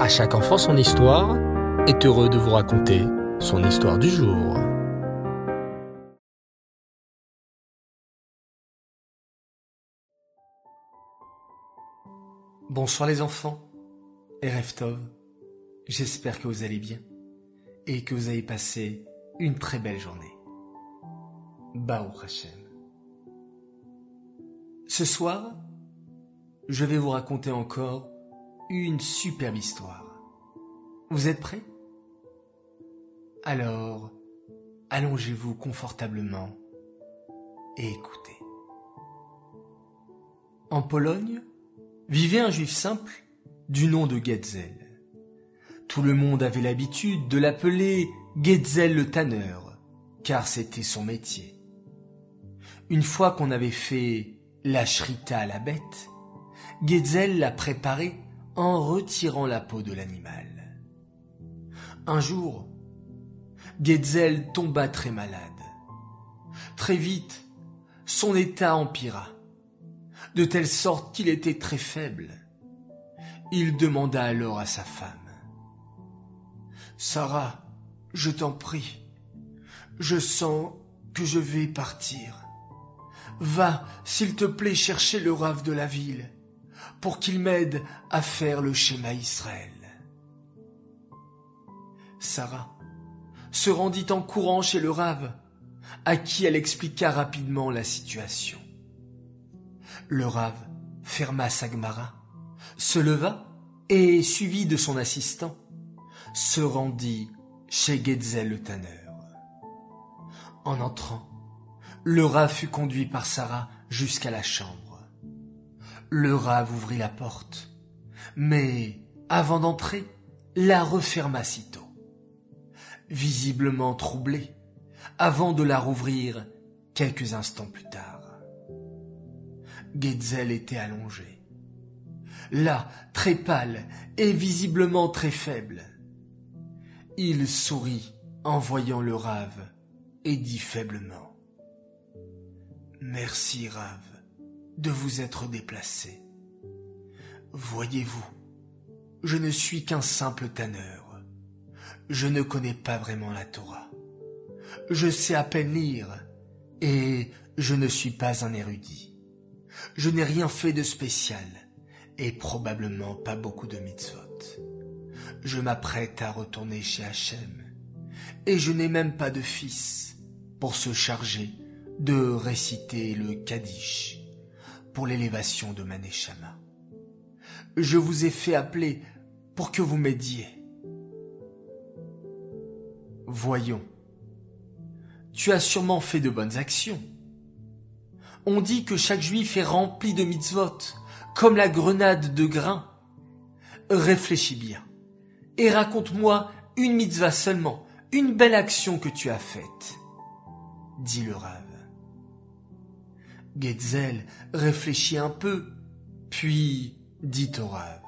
À chaque enfant son histoire est heureux de vous raconter son histoire du jour. Bonsoir les enfants, et Reftov, j'espère que vous allez bien et que vous avez passé une très belle journée. Bao Hashem. Ce soir, je vais vous raconter encore une superbe histoire. Vous êtes prêts? Alors, allongez-vous confortablement et écoutez. En Pologne, vivait un juif simple du nom de Getzel. Tout le monde avait l'habitude de l'appeler Getzel le tanneur, car c'était son métier. Une fois qu'on avait fait la shrita à la bête, Getzel l'a préparée en retirant la peau de l'animal. Un jour, Getzel tomba très malade. Très vite, son état empira, de telle sorte qu'il était très faible. Il demanda alors à sa femme. Sarah, je t'en prie, je sens que je vais partir. Va, s'il te plaît, chercher le rave de la ville pour qu'il m'aide à faire le schéma Israël. Sarah se rendit en courant chez le Rave, à qui elle expliqua rapidement la situation. Le Rave ferma sa Gemara, se leva et, suivi de son assistant, se rendit chez Getzel le tanneur. En entrant, le Rave fut conduit par Sarah jusqu'à la chambre. Le rave ouvrit la porte, mais avant d'entrer, la referma sitôt. Visiblement troublé, avant de la rouvrir quelques instants plus tard. Getzel était allongé. Là, très pâle et visiblement très faible. Il sourit en voyant le rave et dit faiblement Merci, rave de vous être déplacé. Voyez-vous, je ne suis qu'un simple tanneur. Je ne connais pas vraiment la Torah. Je sais à peine lire et je ne suis pas un érudit. Je n'ai rien fait de spécial et probablement pas beaucoup de mitzvot. Je m'apprête à retourner chez Hachem et je n'ai même pas de fils pour se charger de réciter le Kaddish pour l'élévation de Maneshama. Je vous ai fait appeler pour que vous m'aidiez. Voyons. Tu as sûrement fait de bonnes actions. On dit que chaque juif est rempli de mitzvot, comme la grenade de grain. Réfléchis bien et raconte-moi une mitzvah seulement, une belle action que tu as faite, dit le Rav. Getzel réfléchit un peu, puis dit au Rav.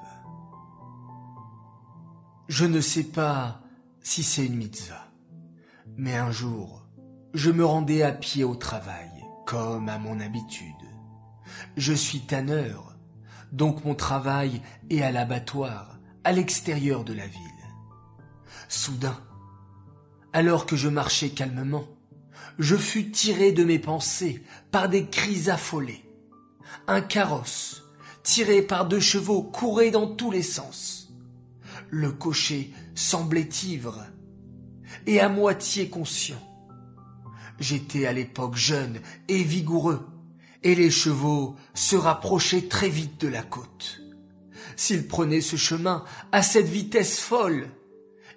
Je ne sais pas si c'est une mitzvah, mais un jour, je me rendais à pied au travail, comme à mon habitude. Je suis tanneur, donc mon travail est à l'abattoir, à l'extérieur de la ville. Soudain, alors que je marchais calmement, je fus tiré de mes pensées par des cris affolés. Un carrosse, tiré par deux chevaux, courait dans tous les sens. Le cocher semblait ivre et à moitié conscient. J'étais à l'époque jeune et vigoureux, et les chevaux se rapprochaient très vite de la côte. S'ils prenaient ce chemin à cette vitesse folle,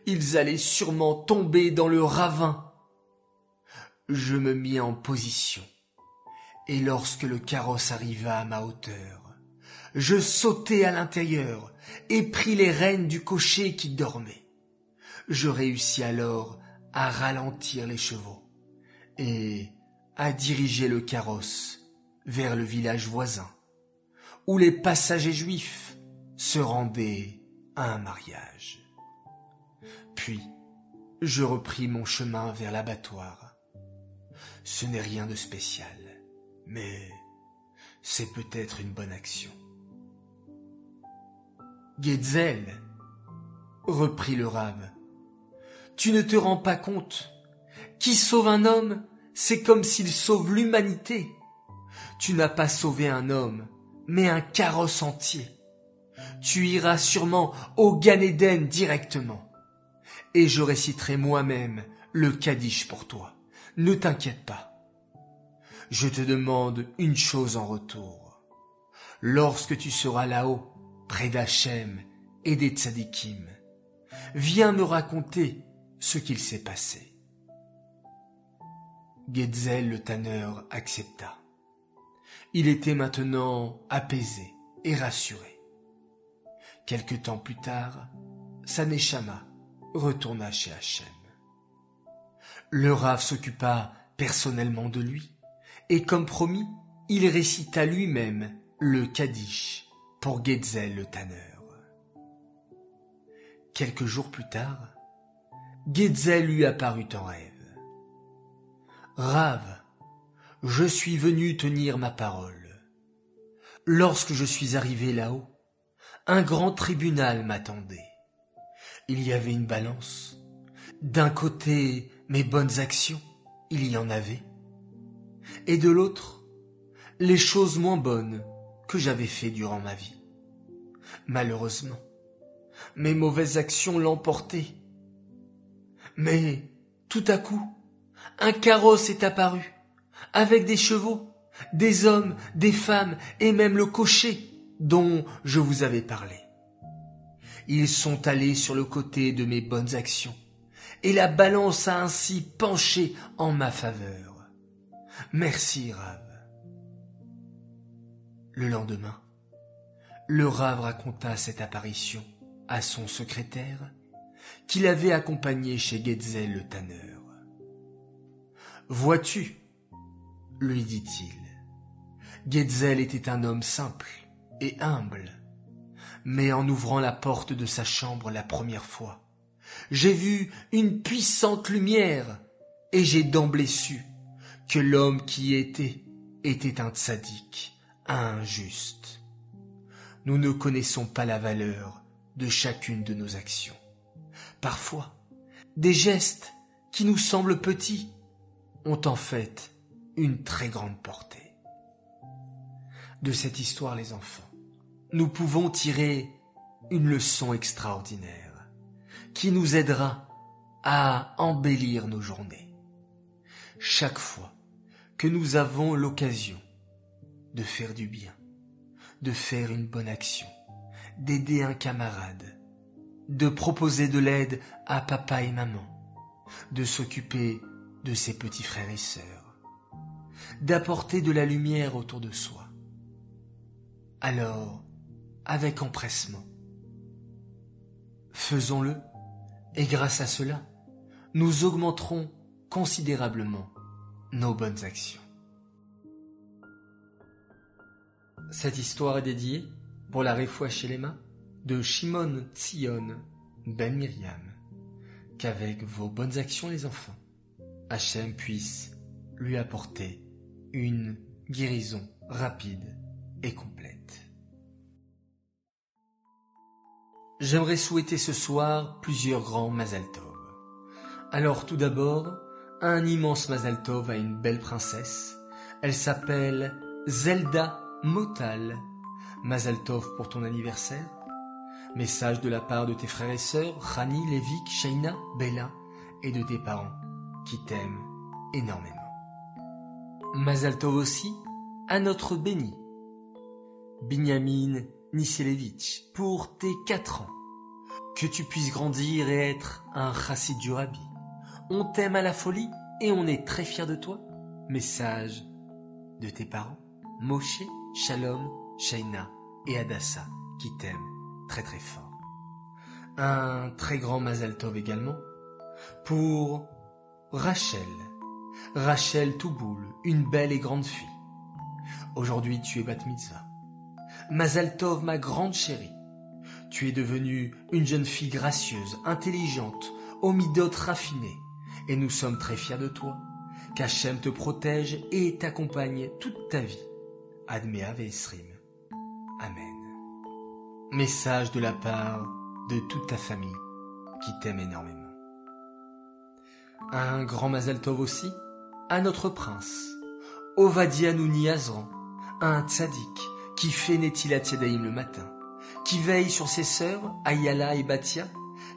ils allaient sûrement tomber dans le ravin je me mis en position. Et lorsque le carrosse arriva à ma hauteur, je sautai à l'intérieur et pris les rênes du cocher qui dormait. Je réussis alors à ralentir les chevaux et à diriger le carrosse vers le village voisin, où les passagers juifs se rendaient à un mariage. Puis, je repris mon chemin vers l'abattoir ce n'est rien de spécial, mais c'est peut-être une bonne action. Getzel reprit le rave. Tu ne te rends pas compte. Qui sauve un homme, c'est comme s'il sauve l'humanité. Tu n'as pas sauvé un homme, mais un carrosse entier. Tu iras sûrement au Gan directement. Et je réciterai moi-même le Kaddish pour toi. Ne t'inquiète pas. Je te demande une chose en retour. Lorsque tu seras là-haut, près d'Hachem et des tzadikim, viens me raconter ce qu'il s'est passé. Getzel le tanneur accepta. Il était maintenant apaisé et rassuré. Quelque temps plus tard, Saneshama retourna chez Hachem. Le Rav s'occupa personnellement de lui, et comme promis, il récita lui-même le Kaddish pour Getzel le tanneur. Quelques jours plus tard, Getzel lui apparut en rêve. Rave, je suis venu tenir ma parole. Lorsque je suis arrivé là-haut, un grand tribunal m'attendait. Il y avait une balance. D'un côté, mes bonnes actions, il y en avait. Et de l'autre, les choses moins bonnes que j'avais fait durant ma vie. Malheureusement, mes mauvaises actions l'emportaient. Mais, tout à coup, un carrosse est apparu, avec des chevaux, des hommes, des femmes, et même le cocher dont je vous avais parlé. Ils sont allés sur le côté de mes bonnes actions, et la balance a ainsi penché en ma faveur. Merci, Rav. Le lendemain, le Rav raconta cette apparition à son secrétaire, qu'il avait accompagné chez Getzel le tanneur. Vois-tu, lui dit-il, Getzel était un homme simple et humble, mais en ouvrant la porte de sa chambre la première fois, j'ai vu une puissante lumière, et j'ai d'emblée su que l'homme qui y était était un tzaddik, injuste. Nous ne connaissons pas la valeur de chacune de nos actions. Parfois, des gestes qui nous semblent petits ont en fait une très grande portée. De cette histoire, les enfants, nous pouvons tirer une leçon extraordinaire qui nous aidera à embellir nos journées. Chaque fois que nous avons l'occasion de faire du bien, de faire une bonne action, d'aider un camarade, de proposer de l'aide à papa et maman, de s'occuper de ses petits frères et sœurs, d'apporter de la lumière autour de soi. Alors, avec empressement, faisons-le, et grâce à cela, nous augmenterons considérablement nos bonnes actions. Cette histoire est dédiée pour la les mains de Shimon Tzion Ben Miriam, qu'avec vos bonnes actions les enfants, Hachem puisse lui apporter une guérison rapide et complète. J'aimerais souhaiter ce soir plusieurs grands Mazal Tov. Alors tout d'abord, un immense Mazal Tov à une belle princesse. Elle s'appelle Zelda Motal Mazaltov pour ton anniversaire. Message de la part de tes frères et sœurs, Rani, Levik, Shaina, Bella, et de tes parents, qui t'aiment énormément. Mazaltov aussi à notre béni, Binyamin Niselevitch, pour tes quatre ans. Que tu puisses grandir et être un chassid du Rabbi. On t'aime à la folie et on est très fiers de toi. Message de tes parents, Moshe, Shalom, Shaina et Adassa qui t'aiment très très fort. Un très grand Mazal Tov également pour Rachel. Rachel Touboul, une belle et grande fille. Aujourd'hui tu es bat mitzvah. Mazal Tov, ma grande chérie. Tu es devenue une jeune fille gracieuse, intelligente, aux midotes raffinées, et nous sommes très fiers de toi. Qu'Hachem te protège et t'accompagne toute ta vie. Admea Vesrim. Amen. Message de la part de toute ta famille qui t'aime énormément. Un grand Mazal Tov aussi à notre prince, Ovadia Nouni Azran, un tzaddik qui fait Netilat Yadayim le matin, qui veille sur ses sœurs, Ayala et Batia,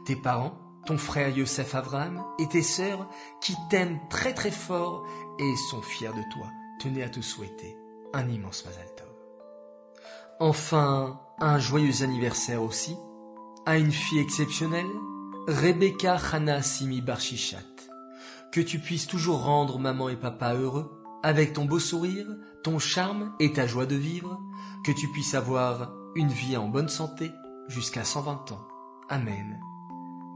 tes parents, ton frère Yosef Avram et tes sœurs qui t'aiment très très fort et sont fiers de toi, tenaient à te souhaiter un immense Mazal. Enfin, un joyeux anniversaire aussi à une fille exceptionnelle, Rebecca Hana Simi Barchichat. Que tu puisses toujours rendre maman et papa heureux, avec ton beau sourire, ton charme et ta joie de vivre, que tu puisses avoir une vie en bonne santé jusqu'à 120 ans. Amen.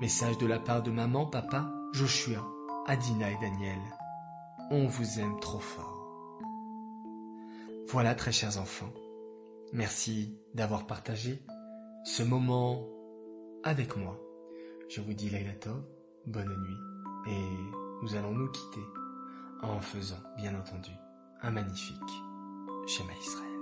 Message de la part de maman, papa, Joshua, Adina et Daniel. On vous aime trop fort. Voilà, très chers enfants. Merci d'avoir partagé ce moment avec moi. Je vous dis Laila bonne nuit, et nous allons nous quitter en faisant, bien entendu, un magnifique schéma Israël.